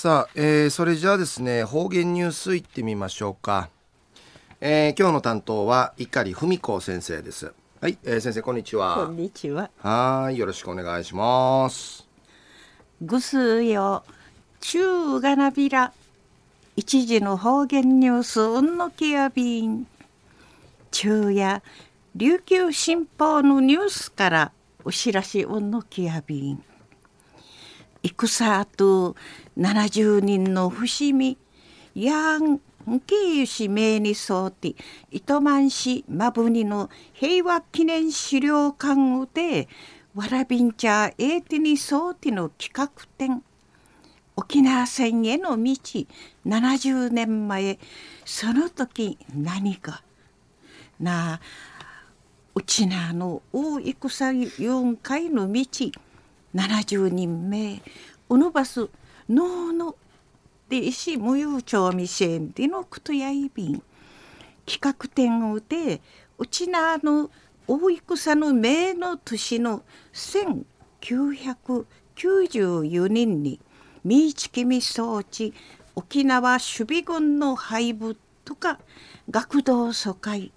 さあ、えー、それじゃあですね方言ニュースいってみましょうか、えー、今日の担当は碇文子先生です。はい、えー、先生こんにちは。こんにちは。はいよろしくお願いします。ぐすよ中がなびら一時の方言ニュースうんのきやびん。昼夜琉球新報のニュースからお知らしうんのきやびん戦と70人の伏見やんけゆし名にそうて糸満市まぶにの平和記念資料館でわらびんちゃえいてにそうての企画展沖縄戦への道70年前その時何か。なあうちなの大戦4回の道70人目うぬばすのうので石無有町未成でのくとやいびん企画展をでうちなの大戦の名の年の1994年に三市君装置沖縄守備軍の廃部とか学童疎開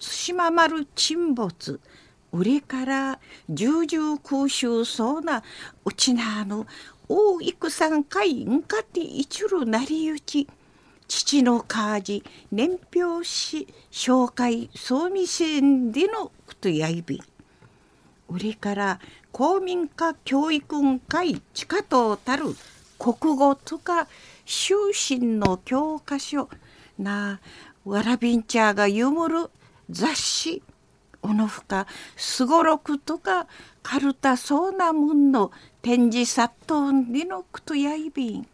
対馬丸沈没売りから重々空襲そうなうちなあの大戦会んかて一るなりゆち父のカジ年表し紹介総味線でのことやいび売りから公民化教育会地下等たる国語とか修身の教科書なわらびんちゃが読むる雑誌おのふかすごろくとかかるたそうなもんの展示殺到にのくとやいびん。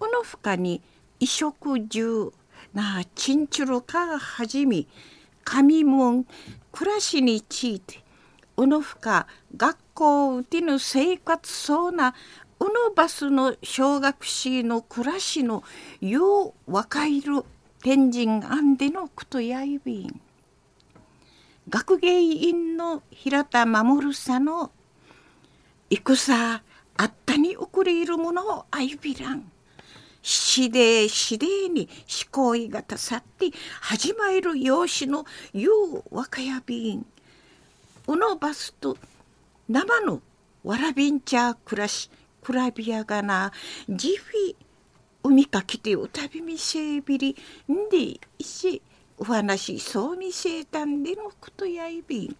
おのふかに衣食住なあちんちゅるかはじみ神門暮らしについておのふか学校うてぬ生活そうなうのバスの小学士の暮らしのよう若いる天神あんでのくとやいびん。学芸員の平田守さんの戦あったに送れるものを相びらん。しでしでに思考がたさって始まる養子のよう若やびん。うのバスと生のわらびんちゃ暮らしくらびやがなじフィ海かきておたびみせびりんでいしお話そうみせいたんでのことやいびん。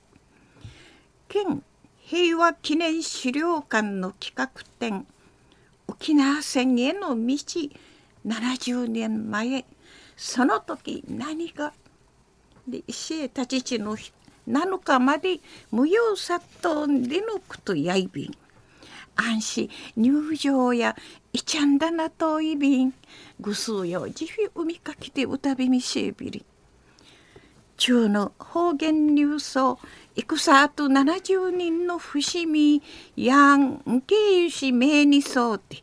県平和記念資料館の企画展沖縄戦への道70年前その時何がで石へ立ちの7日まで無用殺到でのことやいびん。安心入場やいちゃんだなといびん。ぐすうよじひ海かきて歌びみしえびり。中の方言流送戦あと70人の伏見やんけゆし名にそう。て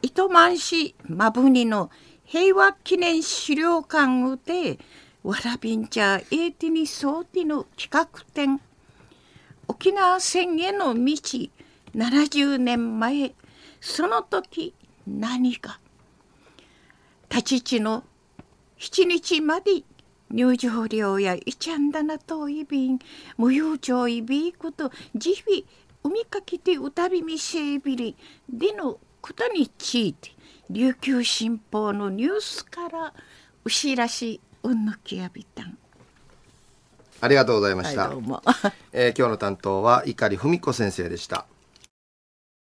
糸満市まぶにの平和記念資料館でわらびんちゃえいてにそう。ての企画展沖縄戦への道70年前その時何か立ち地の7日まで入場料やいちゃんだなといびん無用町いびいことじひ海かきて歌びみせびりでのことについて琉球新報のニュースからうしらしうんのきやびたん。ありがとうございました、はい、えー、今日の担当は碇文子先生でした